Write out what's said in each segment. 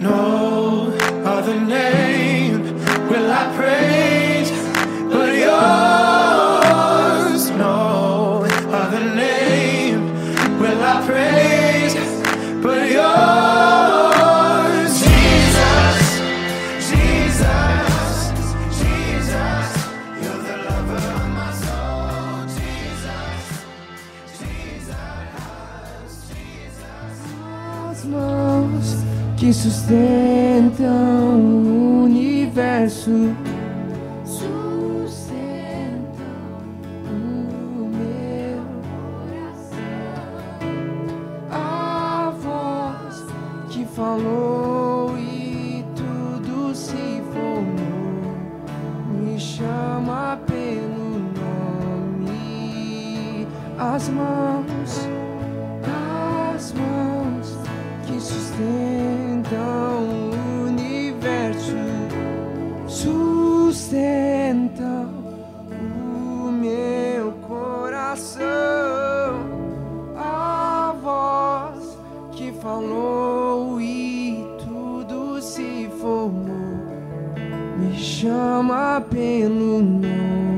No chama pelo nome.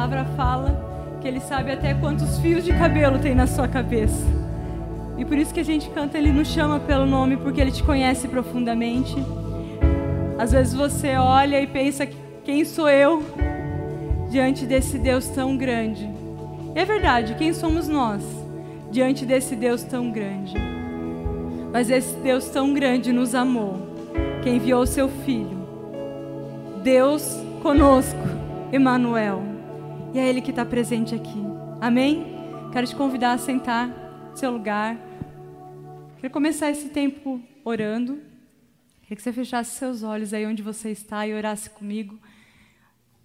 Palavra fala que Ele sabe até quantos fios de cabelo tem na sua cabeça. E por isso que a gente canta, Ele nos chama pelo nome, porque Ele te conhece profundamente. Às vezes você olha e pensa: quem sou eu diante desse Deus tão grande? E é verdade, quem somos nós diante desse Deus tão grande? Mas esse Deus tão grande nos amou, que enviou o seu Filho. Deus conosco, Emmanuel. E é Ele que está presente aqui. Amém? Quero te convidar a sentar no seu lugar. Quero começar esse tempo orando. Queria que você fechasse seus olhos aí onde você está e orasse comigo.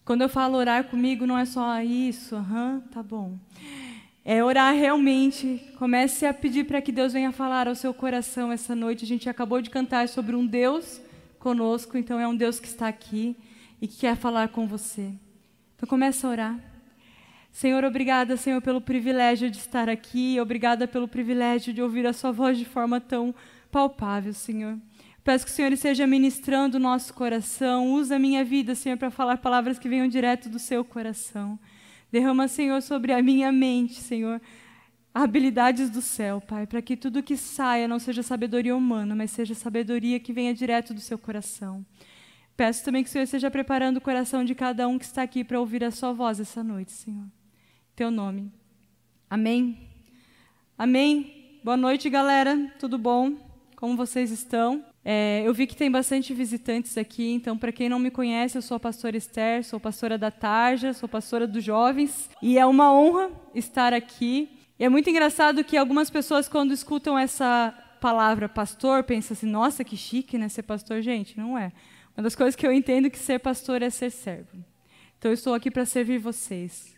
Quando eu falo orar comigo, não é só isso, aham, tá bom. É orar realmente. Comece a pedir para que Deus venha falar ao seu coração essa noite. A gente acabou de cantar sobre um Deus conosco, então é um Deus que está aqui e que quer falar com você. Então comece a orar. Senhor, obrigada, Senhor, pelo privilégio de estar aqui. Obrigada pelo privilégio de ouvir a sua voz de forma tão palpável, Senhor. Peço que o Senhor esteja ministrando o nossa coração. Usa a minha vida, Senhor, para falar palavras que venham direto do seu coração. Derrama, Senhor, sobre a minha mente, Senhor, habilidades do céu, Pai, para que tudo que saia não seja sabedoria humana, mas seja sabedoria que venha direto do seu coração. Peço também que o Senhor esteja preparando o coração de cada um que está aqui para ouvir a sua voz essa noite, Senhor. Teu nome. Amém. Amém. Boa noite, galera. Tudo bom? Como vocês estão? É, eu vi que tem bastante visitantes aqui, então, para quem não me conhece, eu sou a pastora Esther, sou pastora da Tarja, sou pastora dos jovens, e é uma honra estar aqui. E é muito engraçado que algumas pessoas, quando escutam essa palavra pastor, pensam assim: nossa, que chique, né? Ser pastor, gente, não é. Uma das coisas que eu entendo que ser pastor é ser servo. Então, eu estou aqui para servir vocês.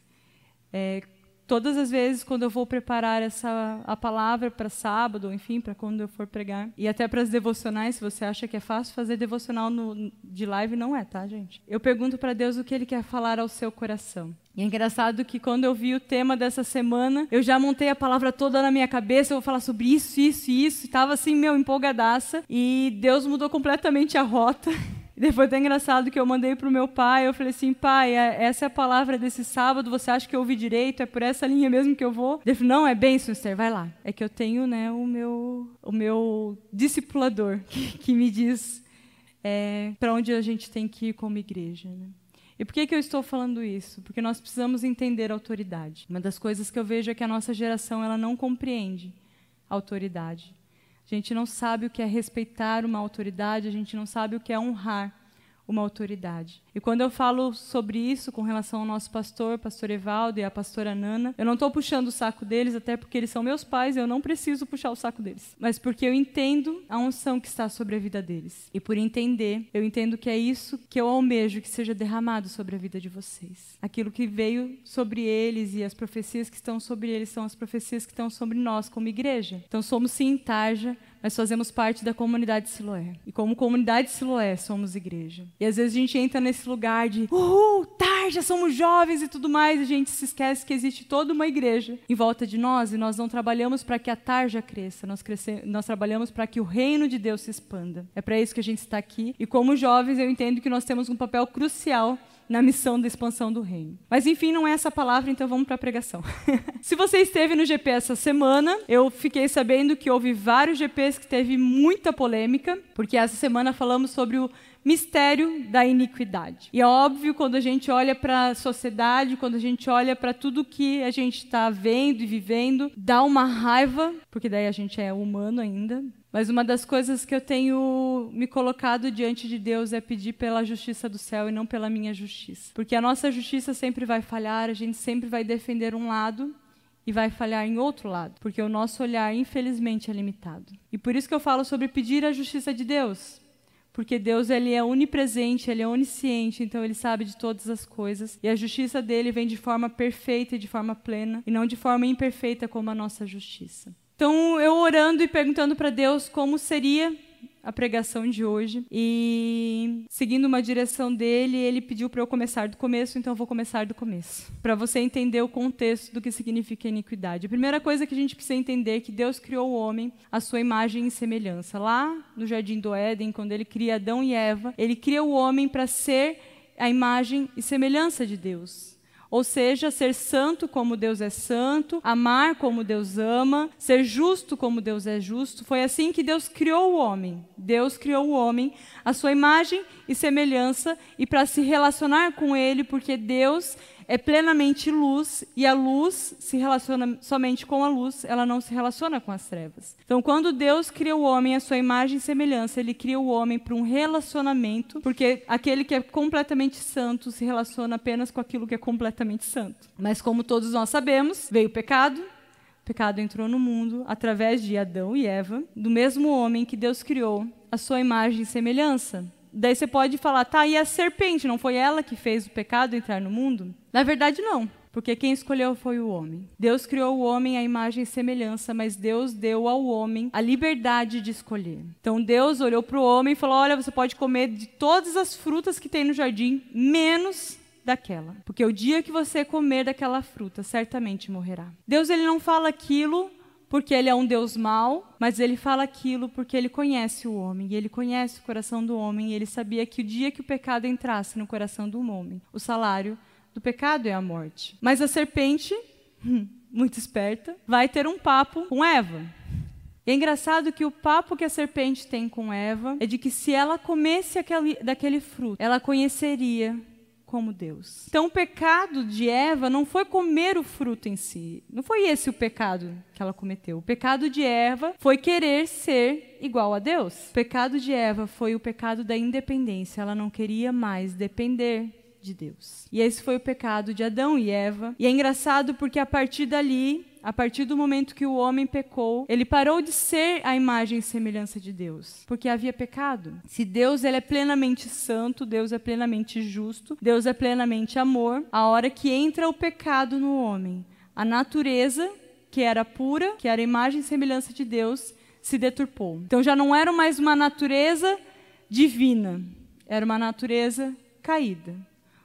É, todas as vezes quando eu vou preparar essa a palavra para sábado, enfim, para quando eu for pregar, e até para as devocionais, se você acha que é fácil fazer devocional no, de live, não é, tá, gente? Eu pergunto para Deus o que Ele quer falar ao seu coração. E é engraçado que quando eu vi o tema dessa semana, eu já montei a palavra toda na minha cabeça, eu vou falar sobre isso, isso isso, e estava assim, meu, empolgadaça, e Deus mudou completamente a rota. E depois é engraçado que eu mandei para o meu pai, eu falei assim, pai, essa é a palavra desse sábado, você acha que eu ouvi direito? É por essa linha mesmo que eu vou? Ele falou, não, é bem, sister, vai lá. É que eu tenho né, o, meu, o meu discipulador, que, que me diz é, para onde a gente tem que ir como igreja. Né? E por que, que eu estou falando isso? Porque nós precisamos entender a autoridade. Uma das coisas que eu vejo é que a nossa geração ela não compreende a autoridade. A gente não sabe o que é respeitar uma autoridade, a gente não sabe o que é honrar uma autoridade. E quando eu falo sobre isso com relação ao nosso pastor, pastor Evaldo e a pastora Nana, eu não estou puxando o saco deles, até porque eles são meus pais eu não preciso puxar o saco deles. Mas porque eu entendo a unção que está sobre a vida deles. E por entender, eu entendo que é isso que eu almejo que seja derramado sobre a vida de vocês. Aquilo que veio sobre eles e as profecias que estão sobre eles são as profecias que estão sobre nós como igreja. Então somos sim Tarja, mas fazemos parte da comunidade Siloé. E como comunidade Siloé, somos igreja. E às vezes a gente entra nesse lugar de, uhul, Tarja, somos jovens e tudo mais, e a gente se esquece que existe toda uma igreja em volta de nós e nós não trabalhamos para que a Tarja cresça, nós, cresce, nós trabalhamos para que o reino de Deus se expanda. É para isso que a gente está aqui. E como jovens, eu entendo que nós temos um papel crucial na missão da expansão do reino. Mas enfim, não é essa palavra, então vamos para a pregação. Se você esteve no GP essa semana, eu fiquei sabendo que houve vários GPs que teve muita polêmica, porque essa semana falamos sobre o mistério da iniquidade. E é óbvio, quando a gente olha para a sociedade, quando a gente olha para tudo que a gente está vendo e vivendo, dá uma raiva, porque daí a gente é humano ainda, mas uma das coisas que eu tenho me colocado diante de Deus é pedir pela justiça do céu e não pela minha justiça. Porque a nossa justiça sempre vai falhar, a gente sempre vai defender um lado e vai falhar em outro lado, porque o nosso olhar, infelizmente, é limitado. E por isso que eu falo sobre pedir a justiça de Deus. Porque Deus ele é onipresente, ele é onisciente, então ele sabe de todas as coisas. E a justiça dele vem de forma perfeita e de forma plena, e não de forma imperfeita como a nossa justiça. Então, eu orando e perguntando para Deus como seria a pregação de hoje e seguindo uma direção dele, ele pediu para eu começar do começo, então eu vou começar do começo, para você entender o contexto do que significa iniquidade. A primeira coisa que a gente precisa entender é que Deus criou o homem à sua imagem e semelhança. Lá no jardim do Éden, quando ele cria Adão e Eva, ele cria o homem para ser a imagem e semelhança de Deus. Ou seja, ser santo como Deus é santo, amar como Deus ama, ser justo como Deus é justo. Foi assim que Deus criou o homem. Deus criou o homem à sua imagem e semelhança e para se relacionar com ele, porque Deus é plenamente luz e a luz se relaciona somente com a luz, ela não se relaciona com as trevas. Então, quando Deus cria o homem à sua imagem e semelhança, ele cria o homem para um relacionamento, porque aquele que é completamente santo se relaciona apenas com aquilo que é completamente santo. Mas como todos nós sabemos, veio o pecado, o pecado entrou no mundo através de Adão e Eva, do mesmo homem que Deus criou à sua imagem e semelhança. Daí você pode falar, tá, e a serpente, não foi ela que fez o pecado entrar no mundo? Na verdade, não. Porque quem escolheu foi o homem. Deus criou o homem à imagem e semelhança, mas Deus deu ao homem a liberdade de escolher. Então Deus olhou para o homem e falou: Olha, você pode comer de todas as frutas que tem no jardim, menos daquela. Porque o dia que você comer daquela fruta, certamente morrerá. Deus ele não fala aquilo porque ele é um Deus mau, mas ele fala aquilo porque ele conhece o homem, e ele conhece o coração do homem, e ele sabia que o dia que o pecado entrasse no coração do homem, o salário do pecado é a morte. Mas a serpente, muito esperta, vai ter um papo com Eva. E é engraçado que o papo que a serpente tem com Eva é de que se ela comesse aquele, daquele fruto, ela conheceria como Deus. Então o pecado de Eva não foi comer o fruto em si. Não foi esse o pecado que ela cometeu. O pecado de Eva foi querer ser igual a Deus. O pecado de Eva foi o pecado da independência. Ela não queria mais depender de Deus. E esse foi o pecado de Adão e Eva. E é engraçado porque a partir dali a partir do momento que o homem pecou, ele parou de ser a imagem e semelhança de Deus, porque havia pecado. Se Deus ele é plenamente santo, Deus é plenamente justo, Deus é plenamente amor, a hora que entra o pecado no homem, a natureza que era pura, que era imagem e semelhança de Deus, se deturpou. Então já não era mais uma natureza divina, era uma natureza caída,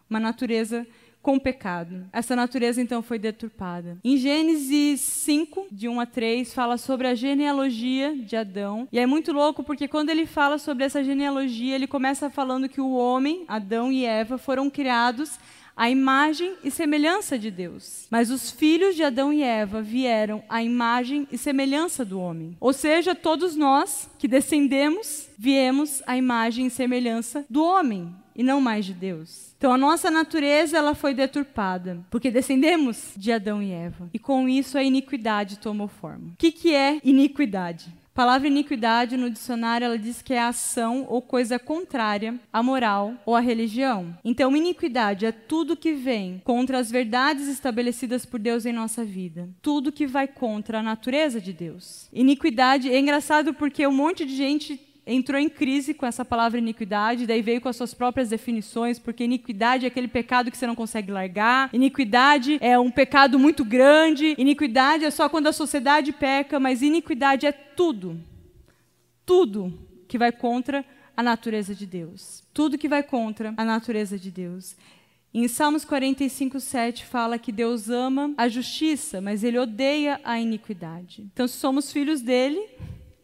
uma natureza com o pecado. Essa natureza então foi deturpada. Em Gênesis 5, de 1 a 3, fala sobre a genealogia de Adão. E é muito louco porque quando ele fala sobre essa genealogia, ele começa falando que o homem, Adão e Eva, foram criados à imagem e semelhança de Deus. Mas os filhos de Adão e Eva vieram à imagem e semelhança do homem. Ou seja, todos nós que descendemos, viemos à imagem e semelhança do homem e não mais de Deus. Então a nossa natureza ela foi deturpada, porque descendemos de Adão e Eva. E com isso a iniquidade tomou forma. O que, que é iniquidade? A palavra iniquidade no dicionário ela diz que é ação ou coisa contrária à moral ou à religião. Então, iniquidade é tudo que vem contra as verdades estabelecidas por Deus em nossa vida. Tudo que vai contra a natureza de Deus. Iniquidade é engraçado porque um monte de gente entrou em crise com essa palavra iniquidade, daí veio com as suas próprias definições, porque iniquidade é aquele pecado que você não consegue largar, iniquidade é um pecado muito grande, iniquidade é só quando a sociedade peca, mas iniquidade é tudo, tudo que vai contra a natureza de Deus. Tudo que vai contra a natureza de Deus. Em Salmos 45, 7 fala que Deus ama a justiça, mas ele odeia a iniquidade. Então, se somos filhos dele,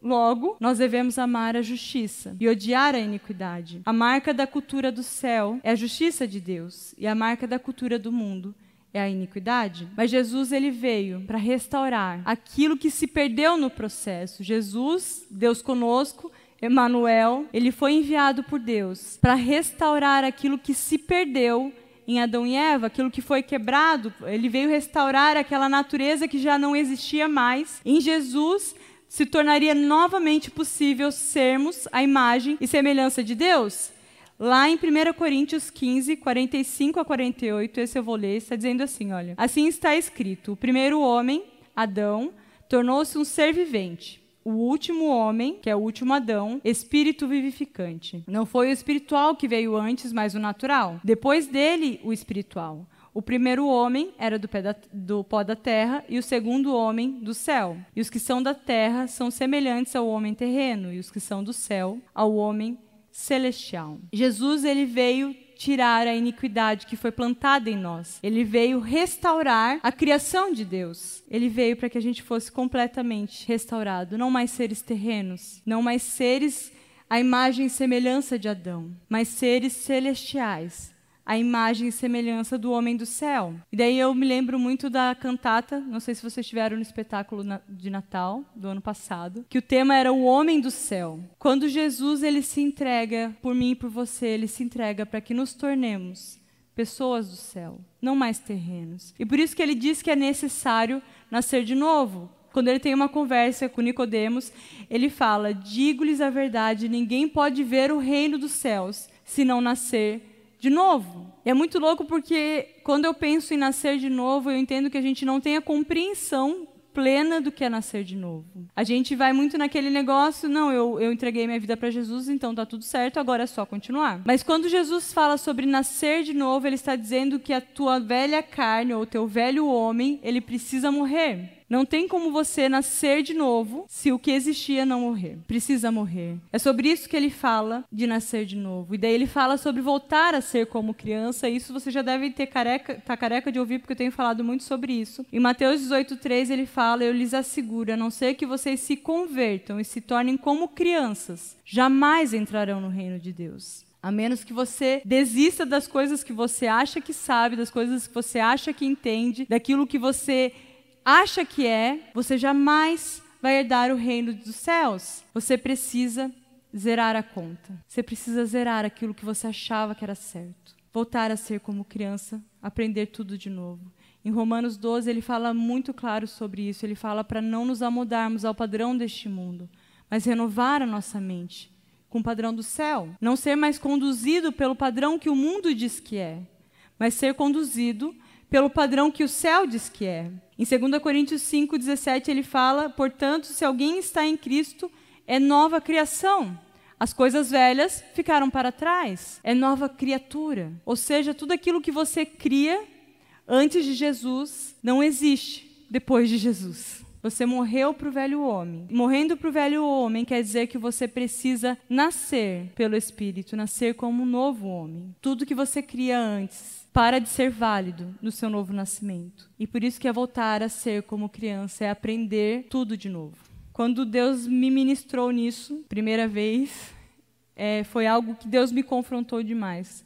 Logo, nós devemos amar a justiça e odiar a iniquidade. A marca da cultura do céu é a justiça de Deus, e a marca da cultura do mundo é a iniquidade. Mas Jesus ele veio para restaurar aquilo que se perdeu no processo. Jesus, Deus conosco, Emanuel, ele foi enviado por Deus para restaurar aquilo que se perdeu em Adão e Eva, aquilo que foi quebrado, ele veio restaurar aquela natureza que já não existia mais. Em Jesus, se tornaria novamente possível sermos a imagem e semelhança de Deus? Lá em 1 Coríntios 15, 45 a 48, esse eu vou ler, está dizendo assim: olha. Assim está escrito: o primeiro homem, Adão, tornou-se um ser vivente. O último homem, que é o último Adão, espírito vivificante. Não foi o espiritual que veio antes, mas o natural. Depois dele, o espiritual. O primeiro homem era do, da, do, pó da terra e o segundo homem do céu. E os que são da terra são semelhantes ao homem terreno e os que são do céu ao homem celestial. Jesus ele veio tirar a iniquidade que foi plantada em nós. Ele veio restaurar a criação de Deus. Ele veio para que a gente fosse completamente restaurado, não mais seres terrenos, não mais seres a imagem e semelhança de Adão, mas seres celestiais, a imagem e semelhança do homem do céu. E daí eu me lembro muito da cantata, não sei se vocês estiveram no espetáculo de Natal do ano passado, que o tema era o homem do céu. Quando Jesus ele se entrega por mim e por você, ele se entrega para que nos tornemos pessoas do céu, não mais terrenos. E por isso que ele diz que é necessário nascer de novo, quando ele tem uma conversa com Nicodemos, ele fala: "Digo-lhes a verdade, ninguém pode ver o reino dos céus se não nascer de novo. É muito louco porque quando eu penso em nascer de novo, eu entendo que a gente não tem a compreensão plena do que é nascer de novo. A gente vai muito naquele negócio, não, eu, eu entreguei minha vida para Jesus, então tá tudo certo, agora é só continuar. Mas quando Jesus fala sobre nascer de novo, ele está dizendo que a tua velha carne ou o teu velho homem, ele precisa morrer. Não tem como você nascer de novo se o que existia não morrer. Precisa morrer. É sobre isso que ele fala de nascer de novo. E daí ele fala sobre voltar a ser como criança. Isso você já deve ter careca, tá careca de ouvir porque eu tenho falado muito sobre isso. Em Mateus 18:3 ele fala: "Eu lhes asseguro, a não ser que vocês se convertam e se tornem como crianças, jamais entrarão no reino de Deus." A menos que você desista das coisas que você acha que sabe, das coisas que você acha que entende, daquilo que você acha que é, você jamais vai herdar o reino dos céus. Você precisa zerar a conta. Você precisa zerar aquilo que você achava que era certo. Voltar a ser como criança, aprender tudo de novo. Em Romanos 12, ele fala muito claro sobre isso. Ele fala para não nos amodarmos ao padrão deste mundo, mas renovar a nossa mente com o padrão do céu. Não ser mais conduzido pelo padrão que o mundo diz que é, mas ser conduzido pelo padrão que o céu diz que é. Em 2 Coríntios 5,17 ele fala: portanto, se alguém está em Cristo, é nova criação. As coisas velhas ficaram para trás, é nova criatura. Ou seja, tudo aquilo que você cria antes de Jesus não existe depois de Jesus. Você morreu para o velho homem. Morrendo para o velho homem quer dizer que você precisa nascer pelo Espírito, nascer como um novo homem. Tudo que você cria antes para de ser válido no seu novo nascimento. E por isso que é voltar a ser como criança, é aprender tudo de novo. Quando Deus me ministrou nisso, primeira vez, é, foi algo que Deus me confrontou demais.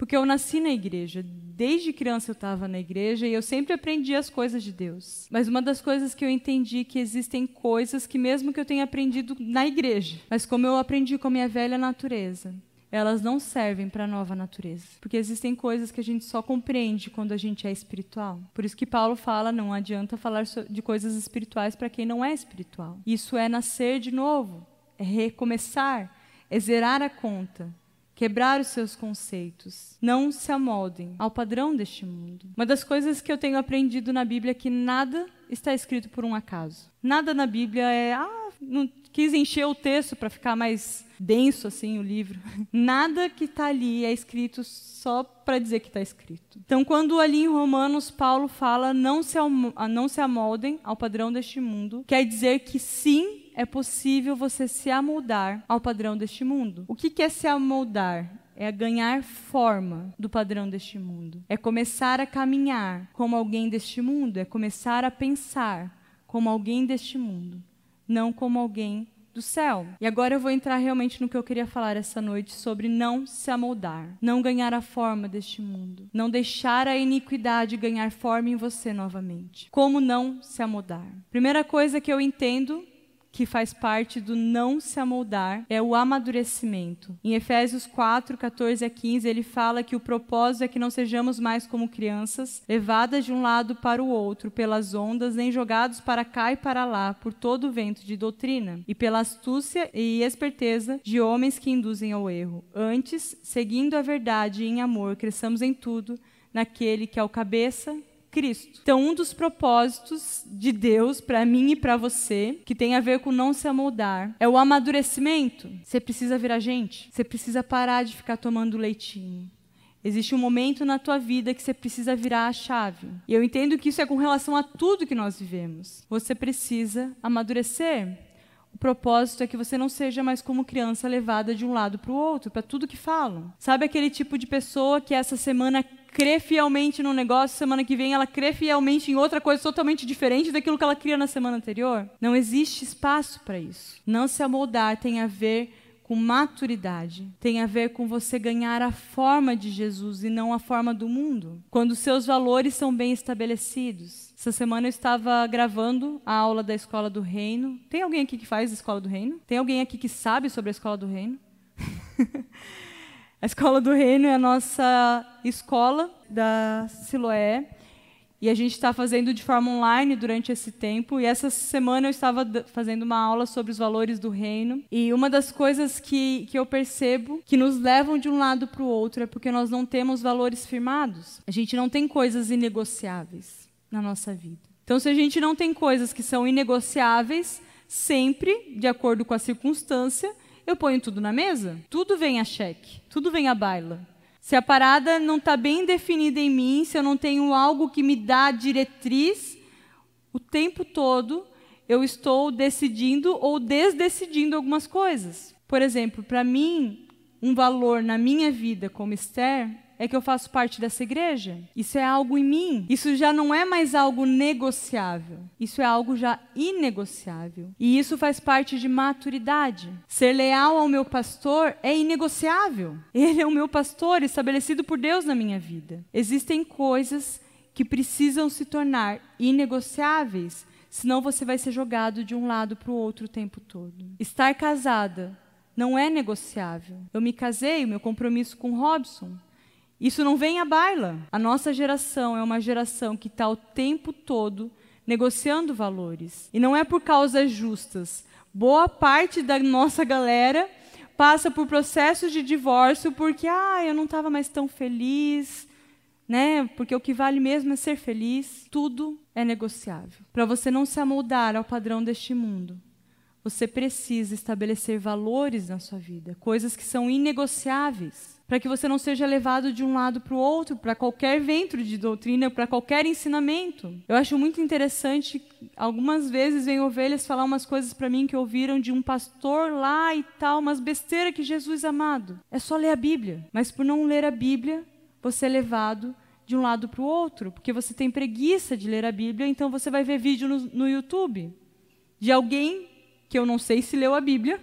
Porque eu nasci na igreja. Desde criança eu estava na igreja e eu sempre aprendi as coisas de Deus. Mas uma das coisas que eu entendi é que existem coisas que mesmo que eu tenha aprendido na igreja, mas como eu aprendi com a minha velha natureza, elas não servem para a nova natureza. Porque existem coisas que a gente só compreende quando a gente é espiritual. Por isso que Paulo fala: não adianta falar de coisas espirituais para quem não é espiritual. Isso é nascer de novo, é recomeçar, é zerar a conta. Quebrar os seus conceitos. Não se amoldem ao padrão deste mundo. Uma das coisas que eu tenho aprendido na Bíblia é que nada está escrito por um acaso. Nada na Bíblia é, ah, não quis encher o texto para ficar mais denso assim o livro. Nada que está ali é escrito só para dizer que está escrito. Então, quando ali em Romanos Paulo fala não se, não se amoldem ao padrão deste mundo, quer dizer que sim é possível você se amoldar ao padrão deste mundo. O que é se amoldar? É ganhar forma do padrão deste mundo. É começar a caminhar como alguém deste mundo. É começar a pensar como alguém deste mundo, não como alguém do céu. E agora eu vou entrar realmente no que eu queria falar essa noite sobre não se amoldar, não ganhar a forma deste mundo, não deixar a iniquidade ganhar forma em você novamente. Como não se amoldar? Primeira coisa que eu entendo que faz parte do não se amoldar é o amadurecimento. Em Efésios 4, 14 a 15, ele fala que o propósito é que não sejamos mais como crianças, levadas de um lado para o outro pelas ondas, nem jogados para cá e para lá por todo o vento de doutrina, e pela astúcia e esperteza de homens que induzem ao erro. Antes, seguindo a verdade em amor, cresçamos em tudo naquele que é o cabeça, Cristo. Então, um dos propósitos de Deus para mim e para você, que tem a ver com não se amoldar, é o amadurecimento. Você precisa virar gente. Você precisa parar de ficar tomando leitinho. Existe um momento na tua vida que você precisa virar a chave. E eu entendo que isso é com relação a tudo que nós vivemos. Você precisa amadurecer. Propósito é que você não seja mais como criança levada de um lado para o outro, para tudo que falam. Sabe aquele tipo de pessoa que essa semana crê fielmente num negócio, semana que vem ela crê fielmente em outra coisa totalmente diferente daquilo que ela cria na semana anterior? Não existe espaço para isso. Não se amoldar tem a ver com maturidade, tem a ver com você ganhar a forma de Jesus e não a forma do mundo. Quando seus valores são bem estabelecidos. Essa semana eu estava gravando a aula da Escola do Reino. Tem alguém aqui que faz a Escola do Reino? Tem alguém aqui que sabe sobre a Escola do Reino? a Escola do Reino é a nossa escola da Siloé. E a gente está fazendo de forma online durante esse tempo. E essa semana eu estava fazendo uma aula sobre os valores do reino. E uma das coisas que, que eu percebo que nos levam de um lado para o outro é porque nós não temos valores firmados. A gente não tem coisas inegociáveis na nossa vida. Então, se a gente não tem coisas que são inegociáveis, sempre, de acordo com a circunstância, eu ponho tudo na mesa. Tudo vem a cheque, tudo vem a baila. Se a parada não está bem definida em mim, se eu não tenho algo que me dá diretriz, o tempo todo eu estou decidindo ou desdecidindo algumas coisas. Por exemplo, para mim, um valor na minha vida como Esther é que eu faço parte dessa igreja. Isso é algo em mim. Isso já não é mais algo negociável. Isso é algo já inegociável. E isso faz parte de maturidade. Ser leal ao meu pastor é inegociável. Ele é o meu pastor estabelecido por Deus na minha vida. Existem coisas que precisam se tornar inegociáveis, senão você vai ser jogado de um lado para o outro o tempo todo. Estar casada não é negociável. Eu me casei, o meu compromisso com Robson. Isso não vem à baila. A nossa geração é uma geração que está o tempo todo negociando valores. E não é por causas justas. Boa parte da nossa galera passa por processos de divórcio porque, ah, eu não estava mais tão feliz, né? Porque o que vale mesmo é ser feliz. Tudo é negociável. Para você não se amoldar ao padrão deste mundo, você precisa estabelecer valores na sua vida, coisas que são inegociáveis, para que você não seja levado de um lado para o outro, para qualquer vento de doutrina, para qualquer ensinamento. Eu acho muito interessante, algumas vezes vem ovelhas falar umas coisas para mim que ouviram de um pastor lá e tal, umas besteiras que Jesus amado. É só ler a Bíblia, mas por não ler a Bíblia, você é levado de um lado para o outro, porque você tem preguiça de ler a Bíblia, então você vai ver vídeo no, no YouTube de alguém que eu não sei se leu a Bíblia,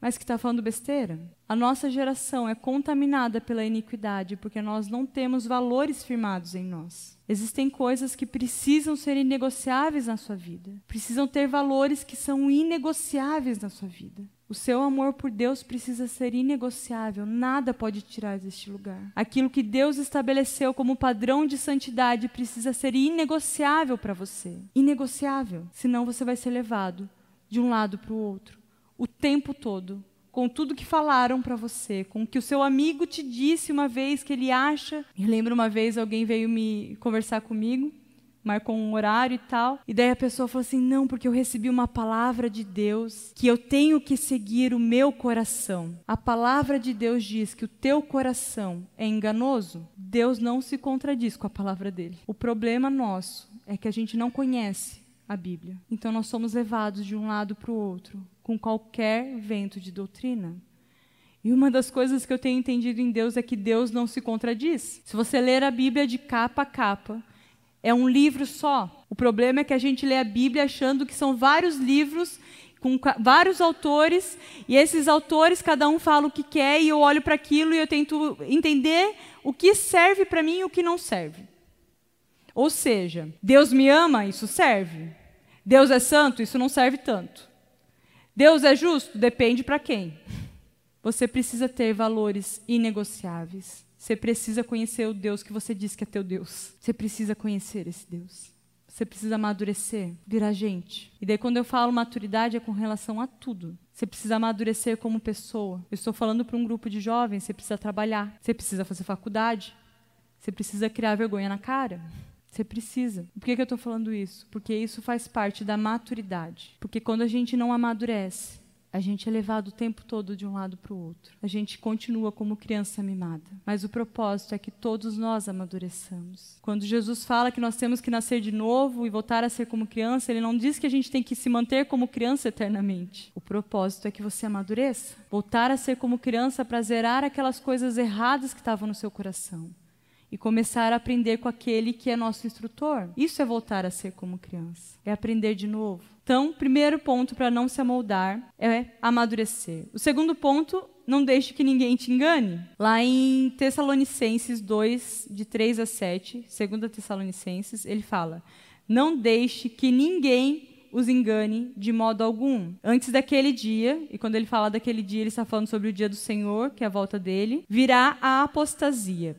mas que está falando besteira. A nossa geração é contaminada pela iniquidade porque nós não temos valores firmados em nós. Existem coisas que precisam ser inegociáveis na sua vida. Precisam ter valores que são inegociáveis na sua vida. O seu amor por Deus precisa ser inegociável, nada pode tirar deste lugar. Aquilo que Deus estabeleceu como padrão de santidade precisa ser inegociável para você. Inegociável, senão você vai ser levado de um lado para o outro o tempo todo, com tudo que falaram para você, com o que o seu amigo te disse uma vez que ele acha. Eu lembro uma vez alguém veio me conversar comigo marcou um horário e tal. E daí a pessoa falou assim: não, porque eu recebi uma palavra de Deus que eu tenho que seguir o meu coração. A palavra de Deus diz que o teu coração é enganoso. Deus não se contradiz com a palavra dele. O problema nosso é que a gente não conhece a Bíblia. Então nós somos levados de um lado para o outro com qualquer vento de doutrina. E uma das coisas que eu tenho entendido em Deus é que Deus não se contradiz. Se você ler a Bíblia de capa a capa, é um livro só. O problema é que a gente lê a Bíblia achando que são vários livros com vários autores, e esses autores, cada um fala o que quer, e eu olho para aquilo e eu tento entender o que serve para mim e o que não serve. Ou seja, Deus me ama, isso serve. Deus é santo, isso não serve tanto. Deus é justo, depende para quem. Você precisa ter valores inegociáveis. Você precisa conhecer o Deus que você diz que é teu Deus. Você precisa conhecer esse Deus. Você precisa amadurecer, virar gente. E daí, quando eu falo maturidade, é com relação a tudo. Você precisa amadurecer como pessoa. Eu estou falando para um grupo de jovens, você precisa trabalhar, você precisa fazer faculdade, você precisa criar vergonha na cara. Você precisa. Por que, que eu estou falando isso? Porque isso faz parte da maturidade. Porque quando a gente não amadurece, a gente é levado o tempo todo de um lado para o outro. A gente continua como criança mimada. Mas o propósito é que todos nós amadureçamos. Quando Jesus fala que nós temos que nascer de novo e voltar a ser como criança, ele não diz que a gente tem que se manter como criança eternamente. O propósito é que você amadureça. Voltar a ser como criança para zerar aquelas coisas erradas que estavam no seu coração e começar a aprender com aquele que é nosso instrutor. Isso é voltar a ser como criança. É aprender de novo. Então, primeiro ponto para não se amoldar é amadurecer. O segundo ponto, não deixe que ninguém te engane. Lá em Tessalonicenses 2, de 3 a 7, 2 Tessalonicenses, ele fala: Não deixe que ninguém os engane de modo algum. Antes daquele dia, e quando ele fala daquele dia, ele está falando sobre o dia do Senhor, que é a volta dele, virá a apostasia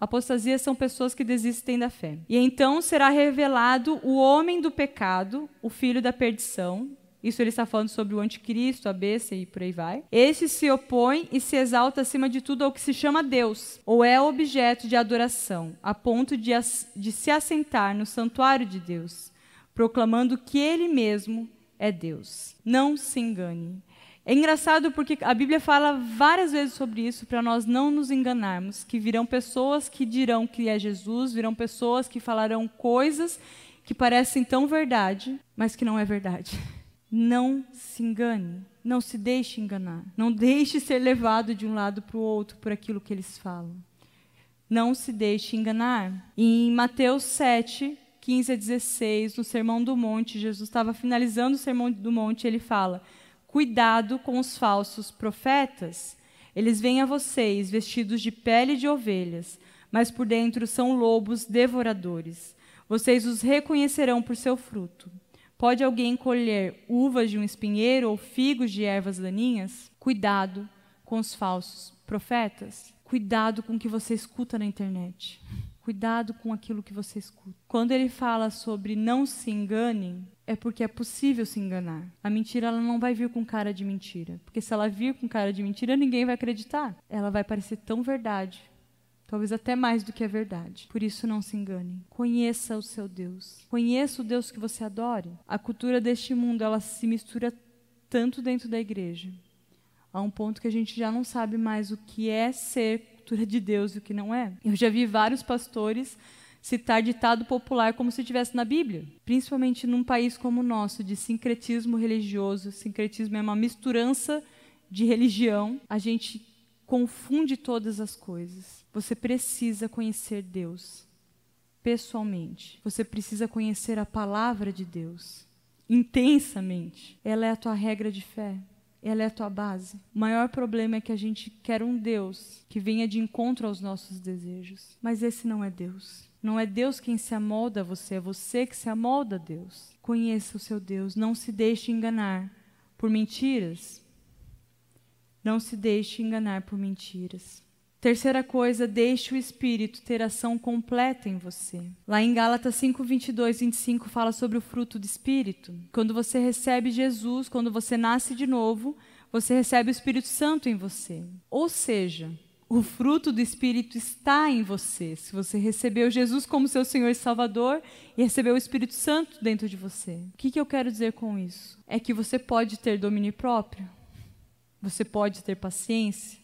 Apostasia são pessoas que desistem da fé. E então será revelado o homem do pecado, o filho da perdição. Isso ele está falando sobre o anticristo, a besta e por aí vai. Esse se opõe e se exalta acima de tudo ao que se chama Deus, ou é objeto de adoração, a ponto de, de se assentar no santuário de Deus, proclamando que ele mesmo é Deus. Não se engane. É engraçado porque a Bíblia fala várias vezes sobre isso para nós não nos enganarmos, que virão pessoas que dirão que é Jesus, virão pessoas que falarão coisas que parecem tão verdade, mas que não é verdade. Não se engane, não se deixe enganar, não deixe ser levado de um lado para o outro por aquilo que eles falam. Não se deixe enganar. Em Mateus 7, 15 a 16, no Sermão do Monte, Jesus estava finalizando o Sermão do Monte, ele fala: Cuidado com os falsos profetas. Eles vêm a vocês vestidos de pele de ovelhas, mas por dentro são lobos devoradores. Vocês os reconhecerão por seu fruto. Pode alguém colher uvas de um espinheiro ou figos de ervas daninhas? Cuidado com os falsos profetas. Cuidado com o que você escuta na internet. Cuidado com aquilo que você escuta. Quando ele fala sobre não se enganem, é porque é possível se enganar. A mentira ela não vai vir com cara de mentira, porque se ela vir com cara de mentira, ninguém vai acreditar. Ela vai parecer tão verdade, talvez até mais do que a verdade. Por isso não se engane. Conheça o seu Deus. Conheça o Deus que você adore. A cultura deste mundo, ela se mistura tanto dentro da igreja, a um ponto que a gente já não sabe mais o que é ser cultura de Deus e o que não é. Eu já vi vários pastores citar ditado popular como se estivesse na Bíblia, principalmente num país como o nosso, de sincretismo religioso. Sincretismo é uma misturança de religião. A gente confunde todas as coisas. Você precisa conhecer Deus pessoalmente. Você precisa conhecer a palavra de Deus intensamente. Ela é a tua regra de fé. Ela é a tua base. O maior problema é que a gente quer um Deus que venha de encontro aos nossos desejos. Mas esse não é Deus. Não é Deus quem se amolda a você, é você que se amolda a Deus. Conheça o seu Deus, não se deixe enganar por mentiras. Não se deixe enganar por mentiras. Terceira coisa, deixe o Espírito ter ação completa em você. Lá em Gálatas 5, 22, 25 fala sobre o fruto do Espírito. Quando você recebe Jesus, quando você nasce de novo, você recebe o Espírito Santo em você. Ou seja, o fruto do Espírito está em você. Se você recebeu Jesus como seu Senhor e Salvador e recebeu o Espírito Santo dentro de você. O que, que eu quero dizer com isso? É que você pode ter domínio próprio, você pode ter paciência,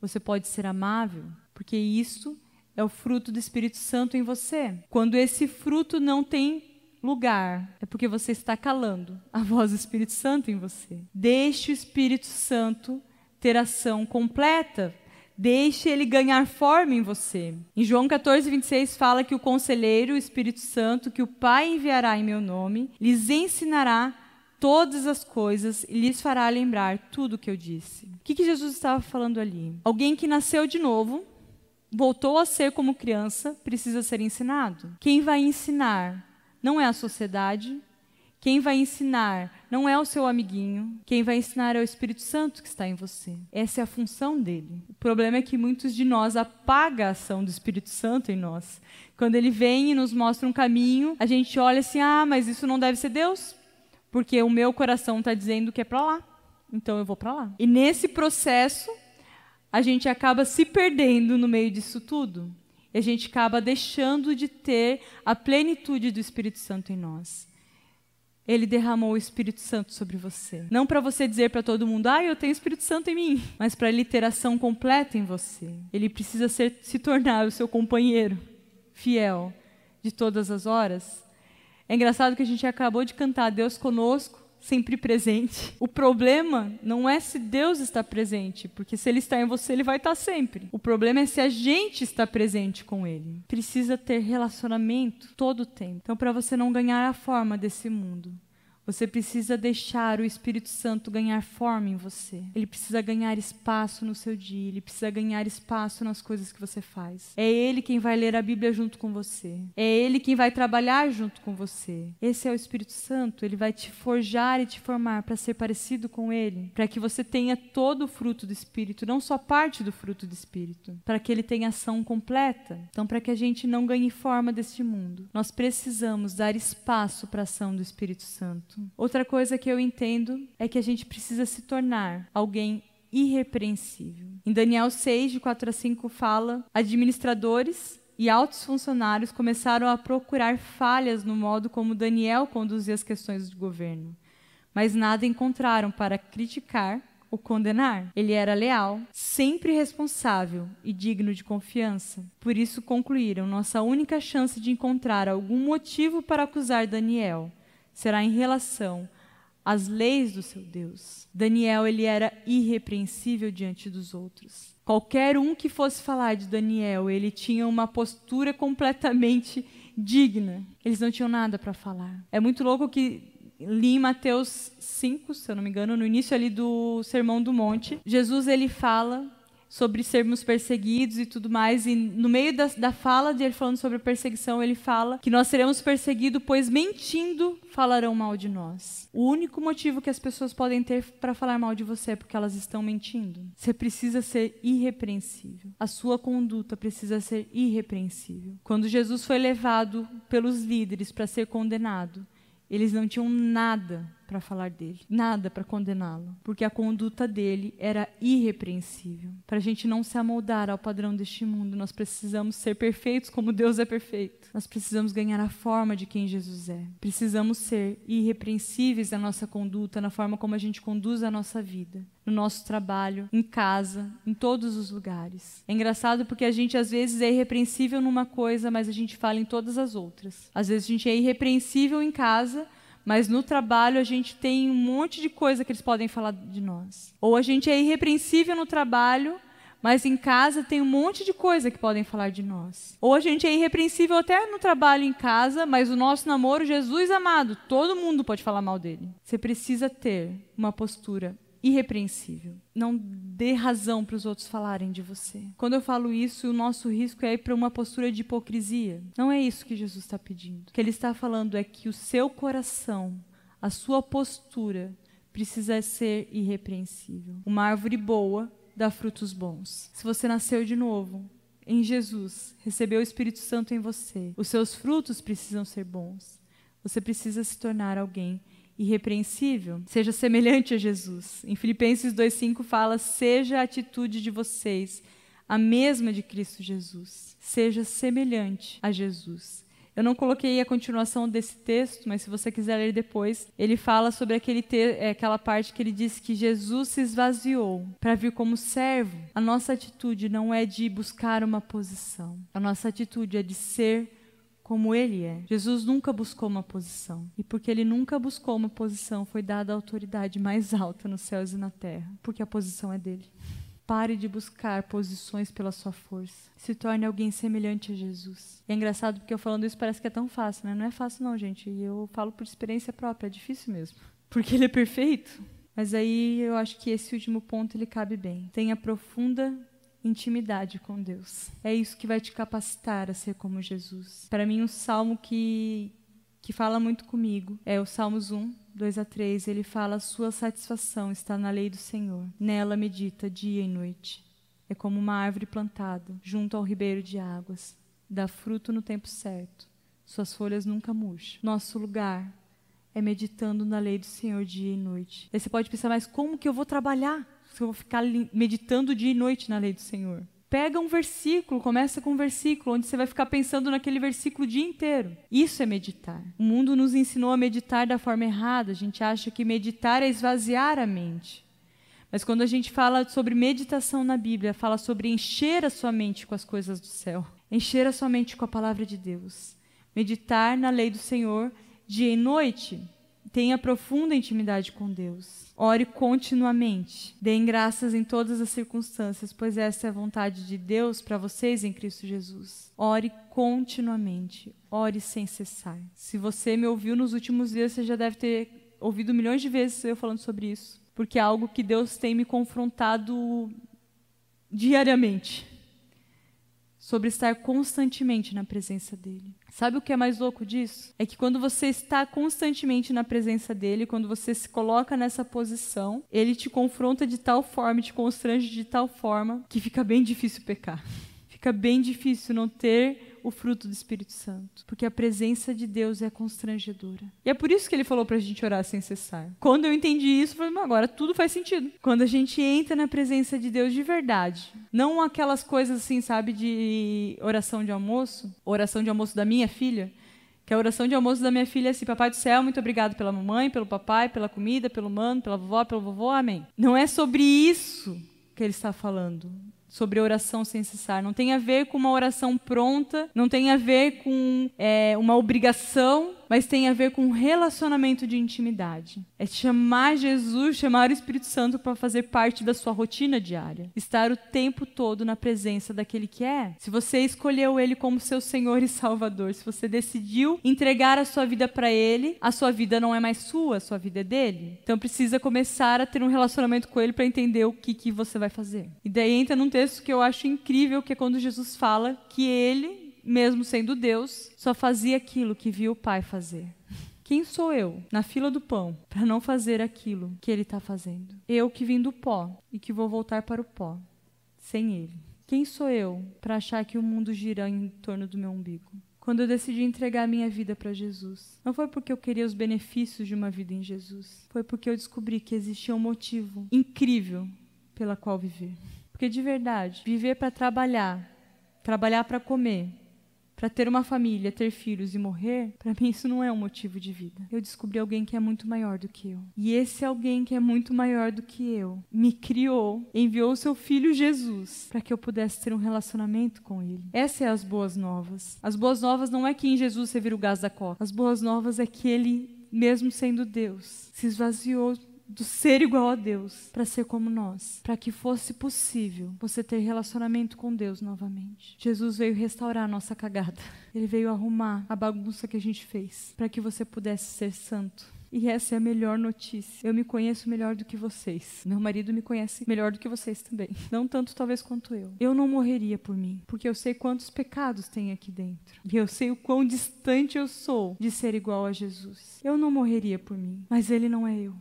você pode ser amável, porque isso é o fruto do Espírito Santo em você. Quando esse fruto não tem lugar, é porque você está calando a voz do Espírito Santo em você. Deixe o Espírito Santo ter ação completa. Deixe ele ganhar forma em você. Em João 14, 26 fala que o conselheiro, o Espírito Santo, que o Pai enviará em meu nome, lhes ensinará todas as coisas e lhes fará lembrar tudo o que eu disse. O que, que Jesus estava falando ali? Alguém que nasceu de novo, voltou a ser como criança, precisa ser ensinado. Quem vai ensinar não é a sociedade, quem vai ensinar não é o seu amiguinho, quem vai ensinar é o Espírito Santo que está em você. Essa é a função dele. O problema é que muitos de nós apagam a ação do Espírito Santo em nós. Quando ele vem e nos mostra um caminho, a gente olha assim: ah, mas isso não deve ser Deus, porque o meu coração está dizendo que é para lá, então eu vou para lá. E nesse processo, a gente acaba se perdendo no meio disso tudo. E a gente acaba deixando de ter a plenitude do Espírito Santo em nós. Ele derramou o Espírito Santo sobre você. Não para você dizer para todo mundo, ah, eu tenho Espírito Santo em mim, mas para ele ter ação completa em você. Ele precisa ser, se tornar o seu companheiro fiel de todas as horas. É engraçado que a gente acabou de cantar Deus conosco, sempre presente. O problema não é se Deus está presente, porque se Ele está em você, Ele vai estar sempre. O problema é se a gente está presente com Ele. Precisa ter relacionamento todo o tempo. Então, para você não ganhar a forma desse mundo, você precisa deixar o Espírito Santo ganhar forma em você. Ele precisa ganhar espaço no seu dia, ele precisa ganhar espaço nas coisas que você faz. É ele quem vai ler a Bíblia junto com você. É ele quem vai trabalhar junto com você. Esse é o Espírito Santo, ele vai te forjar e te formar para ser parecido com ele, para que você tenha todo o fruto do Espírito, não só parte do fruto do Espírito, para que ele tenha ação completa. Então, para que a gente não ganhe forma deste mundo, nós precisamos dar espaço para a ação do Espírito Santo. Outra coisa que eu entendo é que a gente precisa se tornar alguém irrepreensível. Em Daniel 6, de 4 a 5, fala: administradores e altos funcionários começaram a procurar falhas no modo como Daniel conduzia as questões de governo, mas nada encontraram para criticar ou condenar. Ele era leal, sempre responsável e digno de confiança. Por isso concluíram: nossa única chance de encontrar algum motivo para acusar Daniel será em relação às leis do seu Deus. Daniel ele era irrepreensível diante dos outros. Qualquer um que fosse falar de Daniel, ele tinha uma postura completamente digna. Eles não tinham nada para falar. É muito louco que li em Mateus 5, se eu não me engano, no início ali do Sermão do Monte, Jesus ele fala sobre sermos perseguidos e tudo mais. E no meio da, da fala de ele falando sobre a perseguição, ele fala que nós seremos perseguidos, pois mentindo falarão mal de nós. O único motivo que as pessoas podem ter para falar mal de você é porque elas estão mentindo. Você precisa ser irrepreensível. A sua conduta precisa ser irrepreensível. Quando Jesus foi levado pelos líderes para ser condenado, eles não tinham nada para falar dele, nada para condená-lo, porque a conduta dele era irrepreensível. Para a gente não se amoldar ao padrão deste mundo, nós precisamos ser perfeitos como Deus é perfeito. Nós precisamos ganhar a forma de quem Jesus é. Precisamos ser irrepreensíveis na nossa conduta, na forma como a gente conduz a nossa vida, no nosso trabalho, em casa, em todos os lugares. É engraçado porque a gente às vezes é irrepreensível numa coisa, mas a gente fala em todas as outras. Às vezes a gente é irrepreensível em casa, mas no trabalho a gente tem um monte de coisa que eles podem falar de nós. Ou a gente é irrepreensível no trabalho, mas em casa tem um monte de coisa que podem falar de nós. Ou a gente é irrepreensível até no trabalho em casa, mas o nosso namoro, Jesus amado, todo mundo pode falar mal dele. Você precisa ter uma postura irrepreensível. Não dê razão para os outros falarem de você. Quando eu falo isso, o nosso risco é ir para uma postura de hipocrisia. Não é isso que Jesus está pedindo. O que ele está falando é que o seu coração, a sua postura, precisa ser irrepreensível. Uma árvore boa dá frutos bons. Se você nasceu de novo, em Jesus, recebeu o Espírito Santo em você, os seus frutos precisam ser bons. Você precisa se tornar alguém irrepreensível, seja semelhante a Jesus. Em Filipenses 2:5 fala: "Seja a atitude de vocês a mesma de Cristo Jesus. Seja semelhante a Jesus." Eu não coloquei a continuação desse texto, mas se você quiser ler depois, ele fala sobre aquele é, aquela parte que ele diz que Jesus se esvaziou para vir como servo. A nossa atitude não é de buscar uma posição. A nossa atitude é de ser como ele é. Jesus nunca buscou uma posição. E porque ele nunca buscou uma posição, foi dada a autoridade mais alta nos céus e na terra, porque a posição é dele. Pare de buscar posições pela sua força. Se torne alguém semelhante a Jesus. E é engraçado porque eu falando isso parece que é tão fácil, né? Não é fácil não, gente. E eu falo por experiência própria, é difícil mesmo. Porque ele é perfeito. Mas aí eu acho que esse último ponto ele cabe bem. Tenha profunda intimidade com Deus. É isso que vai te capacitar a ser como Jesus. Para mim, um salmo que, que fala muito comigo é o Salmos 1, 2 a 3. Ele fala: Sua satisfação está na lei do Senhor. Nela medita dia e noite. É como uma árvore plantada junto ao ribeiro de águas. Dá fruto no tempo certo. Suas folhas nunca murcham. Nosso lugar é meditando na lei do Senhor dia e noite. Aí você pode pensar, mas como que eu vou trabalhar? Se eu vou ficar meditando dia e noite na lei do Senhor. Pega um versículo, começa com um versículo, onde você vai ficar pensando naquele versículo o dia inteiro. Isso é meditar. O mundo nos ensinou a meditar da forma errada. A gente acha que meditar é esvaziar a mente. Mas quando a gente fala sobre meditação na Bíblia, fala sobre encher a sua mente com as coisas do céu, encher a sua mente com a palavra de Deus. Meditar na lei do Senhor dia e noite. Tenha profunda intimidade com Deus. Ore continuamente. Deem graças em todas as circunstâncias, pois essa é a vontade de Deus para vocês em Cristo Jesus. Ore continuamente. Ore sem cessar. Se você me ouviu nos últimos dias, você já deve ter ouvido milhões de vezes eu falando sobre isso, porque é algo que Deus tem me confrontado diariamente sobre estar constantemente na presença dele. Sabe o que é mais louco disso? É que quando você está constantemente na presença dele, quando você se coloca nessa posição, ele te confronta de tal forma, te constrange de tal forma, que fica bem difícil pecar. Fica bem difícil não ter o fruto do Espírito Santo, porque a presença de Deus é constrangedora. E é por isso que ele falou pra gente orar sem cessar. Quando eu entendi isso, eu falei, agora tudo faz sentido. Quando a gente entra na presença de Deus de verdade, não aquelas coisas assim, sabe, de oração de almoço, oração de almoço da minha filha, que a oração de almoço da minha filha é assim: Papai do céu, muito obrigado pela mamãe, pelo papai, pela comida, pelo mano, pela vovó, pelo vovô, amém. Não é sobre isso que ele está falando sobre oração sem cessar. Não tem a ver com uma oração pronta, não tem a ver com é, uma obrigação, mas tem a ver com um relacionamento de intimidade. É chamar Jesus, chamar o Espírito Santo para fazer parte da sua rotina diária. Estar o tempo todo na presença daquele que é. Se você escolheu ele como seu Senhor e Salvador, se você decidiu entregar a sua vida para ele, a sua vida não é mais sua, a sua vida é dele. Então precisa começar a ter um relacionamento com ele para entender o que, que você vai fazer. E daí entra num texto que eu acho incrível, que é quando Jesus fala que ele mesmo sendo Deus, só fazia aquilo que viu o Pai fazer. Quem sou eu, na fila do pão, para não fazer aquilo que ele está fazendo? Eu que vim do pó e que vou voltar para o pó, sem ele. Quem sou eu para achar que o mundo gira em torno do meu umbigo? Quando eu decidi entregar minha vida para Jesus, não foi porque eu queria os benefícios de uma vida em Jesus, foi porque eu descobri que existia um motivo incrível pela qual viver. Porque de verdade, viver para trabalhar, trabalhar para comer, para ter uma família, ter filhos e morrer, para mim isso não é um motivo de vida. Eu descobri alguém que é muito maior do que eu. E esse alguém que é muito maior do que eu me criou, enviou seu filho Jesus para que eu pudesse ter um relacionamento com ele. Essas são as boas novas. As boas novas não é que em Jesus você vira o gás da coca. As boas novas é que ele, mesmo sendo Deus, se esvaziou do ser igual a Deus para ser como nós, para que fosse possível você ter relacionamento com Deus novamente. Jesus veio restaurar a nossa cagada. Ele veio arrumar a bagunça que a gente fez para que você pudesse ser santo. E essa é a melhor notícia. Eu me conheço melhor do que vocês. Meu marido me conhece melhor do que vocês também. Não tanto, talvez, quanto eu. Eu não morreria por mim, porque eu sei quantos pecados tem aqui dentro. E eu sei o quão distante eu sou de ser igual a Jesus. Eu não morreria por mim, mas ele não é eu.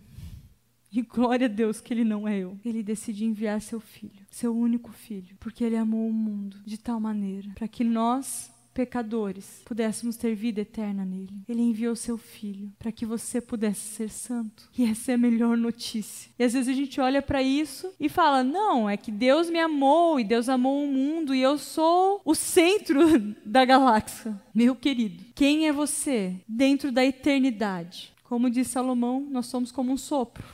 E glória a Deus que ele não é eu. Ele decide enviar seu filho, seu único filho, porque ele amou o mundo de tal maneira para que nós pecadores, pudéssemos ter vida eterna nele. Ele enviou seu filho para que você pudesse ser santo. E essa é a melhor notícia. E às vezes a gente olha para isso e fala: "Não, é que Deus me amou e Deus amou o mundo e eu sou o centro da galáxia". Meu querido, quem é você dentro da eternidade? Como diz Salomão, nós somos como um sopro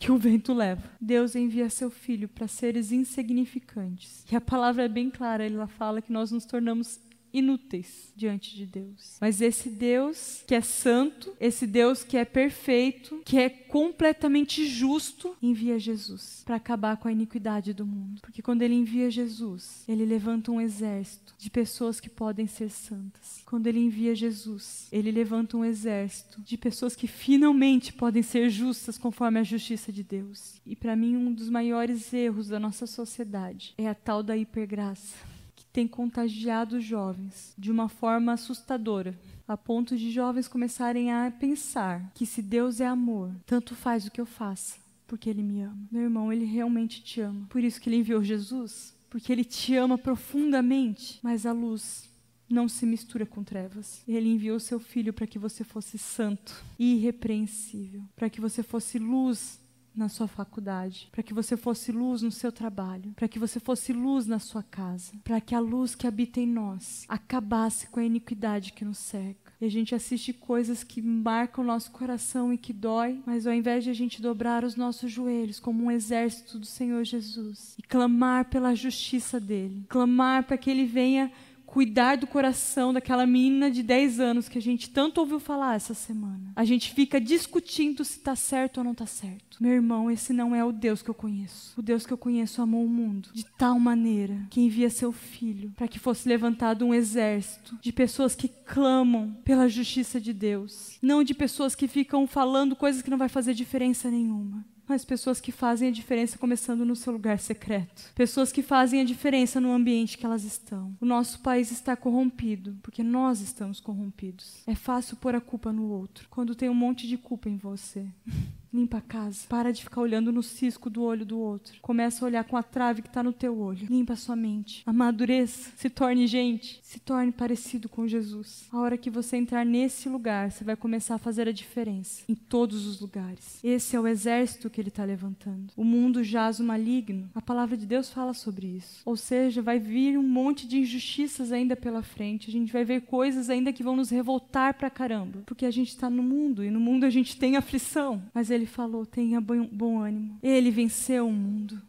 que o vento leva. Deus envia seu filho para seres insignificantes. E a palavra é bem clara, ela fala que nós nos tornamos inúteis diante de Deus. Mas esse Deus que é santo, esse Deus que é perfeito, que é completamente justo, envia Jesus para acabar com a iniquidade do mundo. Porque quando ele envia Jesus, ele levanta um exército de pessoas que podem ser santas. Quando ele envia Jesus, ele levanta um exército de pessoas que finalmente podem ser justas conforme a justiça de Deus. E para mim um dos maiores erros da nossa sociedade é a tal da hipergraça tem contagiado jovens de uma forma assustadora, a ponto de jovens começarem a pensar que se Deus é amor, tanto faz o que eu faça, porque Ele me ama. Meu irmão, Ele realmente te ama. Por isso que Ele enviou Jesus, porque Ele te ama profundamente, mas a luz não se mistura com trevas. Ele enviou seu filho para que você fosse santo e irrepreensível, para que você fosse luz na sua faculdade, para que você fosse luz no seu trabalho, para que você fosse luz na sua casa, para que a luz que habita em nós acabasse com a iniquidade que nos cerca. E a gente assiste coisas que marcam o nosso coração e que dói, mas ao invés de a gente dobrar os nossos joelhos como um exército do Senhor Jesus e clamar pela justiça dele, clamar para que ele venha cuidar do coração daquela menina de 10 anos que a gente tanto ouviu falar essa semana. A gente fica discutindo se está certo ou não está certo. Meu irmão, esse não é o Deus que eu conheço. O Deus que eu conheço amou o mundo de tal maneira que envia seu filho para que fosse levantado um exército de pessoas que clamam pela justiça de Deus, não de pessoas que ficam falando coisas que não vai fazer diferença nenhuma mas pessoas que fazem a diferença começando no seu lugar secreto. Pessoas que fazem a diferença no ambiente que elas estão. O nosso país está corrompido porque nós estamos corrompidos. É fácil pôr a culpa no outro quando tem um monte de culpa em você. Limpa a casa. Para de ficar olhando no cisco do olho do outro. Começa a olhar com a trave que está no teu olho. Limpa a sua mente. Amadureça. Se torne gente. Se torne parecido com Jesus. A hora que você entrar nesse lugar, você vai começar a fazer a diferença em todos os lugares. Esse é o exército que ele está levantando. O mundo jaz o maligno. A palavra de Deus fala sobre isso. Ou seja, vai vir um monte de injustiças ainda pela frente. A gente vai ver coisas ainda que vão nos revoltar pra caramba. Porque a gente está no mundo e no mundo a gente tem aflição. Mas ele falou: tenha bom ânimo. Ele venceu o mundo.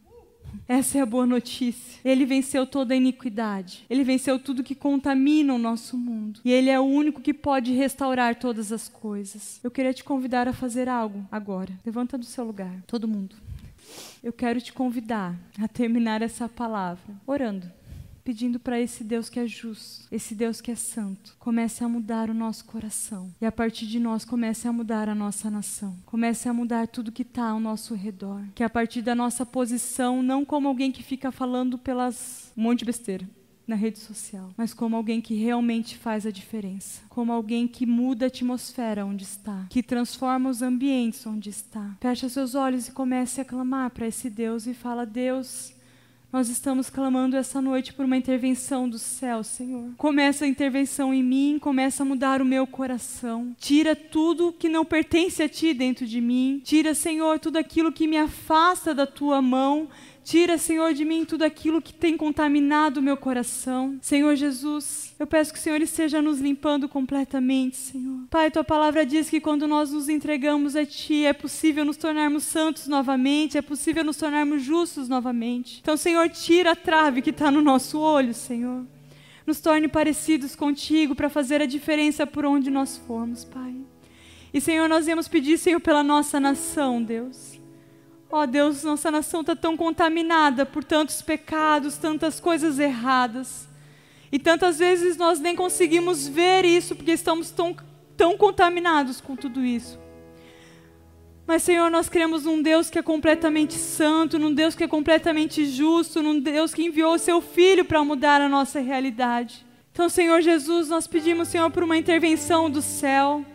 Essa é a boa notícia. Ele venceu toda a iniquidade. Ele venceu tudo que contamina o nosso mundo. E Ele é o único que pode restaurar todas as coisas. Eu queria te convidar a fazer algo agora. Levanta do seu lugar, todo mundo. Eu quero te convidar a terminar essa palavra orando pedindo para esse Deus que é justo, esse Deus que é santo, comece a mudar o nosso coração. E a partir de nós comece a mudar a nossa nação. Comece a mudar tudo que está ao nosso redor. Que a partir da nossa posição, não como alguém que fica falando pelas um monte de besteira na rede social, mas como alguém que realmente faz a diferença, como alguém que muda a atmosfera onde está, que transforma os ambientes onde está. Feche seus olhos e comece a clamar para esse Deus e fala: Deus, nós estamos clamando essa noite por uma intervenção do céu, Senhor. Começa a intervenção em mim, começa a mudar o meu coração. Tira tudo que não pertence a ti dentro de mim. Tira, Senhor, tudo aquilo que me afasta da tua mão. Tira, Senhor, de mim tudo aquilo que tem contaminado o meu coração. Senhor Jesus, eu peço que o Senhor esteja nos limpando completamente, Senhor. Pai, tua palavra diz que quando nós nos entregamos a Ti, é possível nos tornarmos santos novamente, é possível nos tornarmos justos novamente. Então, Senhor, tira a trave que está no nosso olho, Senhor. Nos torne parecidos contigo para fazer a diferença por onde nós formos, Pai. E, Senhor, nós viemos pedir, Senhor, pela nossa nação, Deus. Ó oh, Deus, nossa nação está tão contaminada por tantos pecados, tantas coisas erradas. E tantas vezes nós nem conseguimos ver isso porque estamos tão, tão contaminados com tudo isso. Mas, Senhor, nós cremos num Deus que é completamente santo, num Deus que é completamente justo, num Deus que enviou o seu Filho para mudar a nossa realidade. Então, Senhor Jesus, nós pedimos, Senhor, por uma intervenção do céu.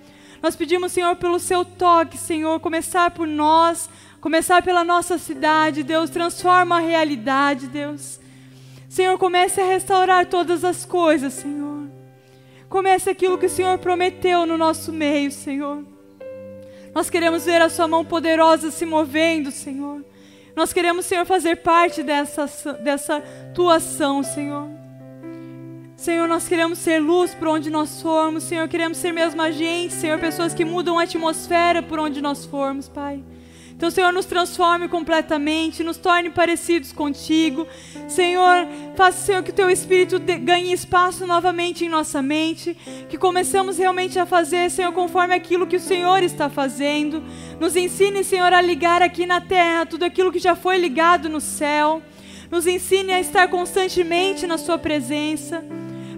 Nós pedimos, Senhor, pelo seu toque, Senhor, começar por nós, Começar pela nossa cidade, Deus, transforma a realidade, Deus. Senhor, comece a restaurar todas as coisas, Senhor. Comece aquilo que o Senhor prometeu no nosso meio, Senhor. Nós queremos ver a Sua mão poderosa se movendo, Senhor. Nós queremos, Senhor, fazer parte dessa, dessa Tua ação, Senhor. Senhor, nós queremos ser luz por onde nós formos, Senhor. Queremos ser mesmo agentes, Senhor, pessoas que mudam a atmosfera por onde nós formos, Pai. Então, Senhor, nos transforme completamente, nos torne parecidos contigo. Senhor, faça, Senhor, que o teu Espírito ganhe espaço novamente em nossa mente, que começamos realmente a fazer, Senhor, conforme aquilo que o Senhor está fazendo. Nos ensine, Senhor, a ligar aqui na terra tudo aquilo que já foi ligado no céu. Nos ensine a estar constantemente na Sua presença.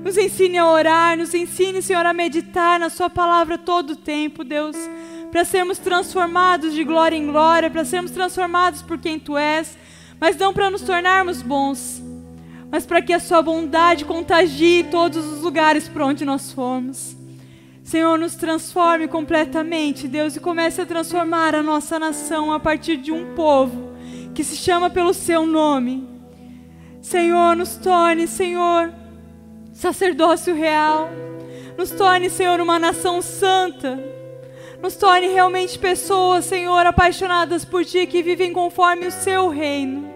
Nos ensine a orar, nos ensine, Senhor, a meditar na Sua palavra todo o tempo, Deus para sermos transformados de glória em glória, para sermos transformados por quem Tu és, mas não para nos tornarmos bons, mas para que a Sua bondade contagie todos os lugares por onde nós formos. Senhor, nos transforme completamente, Deus, e comece a transformar a nossa nação a partir de um povo que se chama pelo Seu nome. Senhor, nos torne, Senhor, sacerdócio real. Nos torne, Senhor, uma nação santa nos torne realmente pessoas, Senhor, apaixonadas por Ti, que vivem conforme o Seu reino.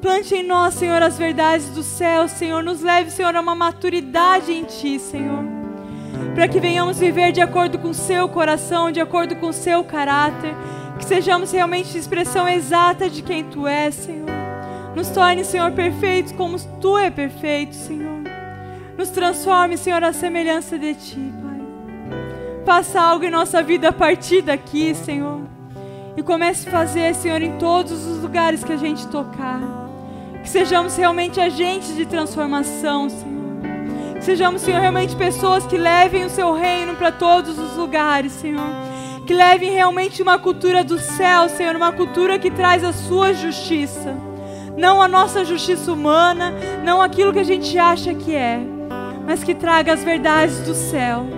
Plante em nós, Senhor, as verdades do céu, Senhor. Nos leve, Senhor, a uma maturidade em Ti, Senhor. Para que venhamos viver de acordo com o Seu coração, de acordo com o Seu caráter. Que sejamos realmente expressão exata de quem Tu és, Senhor. Nos torne, Senhor, perfeitos como Tu é perfeito, Senhor. Nos transforme, Senhor, à semelhança de Ti, Faça algo em nossa vida a partir daqui, Senhor. E comece a fazer, Senhor, em todos os lugares que a gente tocar. Que sejamos realmente agentes de transformação, Senhor. Que sejamos, Senhor, realmente pessoas que levem o seu reino para todos os lugares, Senhor. Que levem realmente uma cultura do céu, Senhor, uma cultura que traz a sua justiça. Não a nossa justiça humana, não aquilo que a gente acha que é, mas que traga as verdades do céu.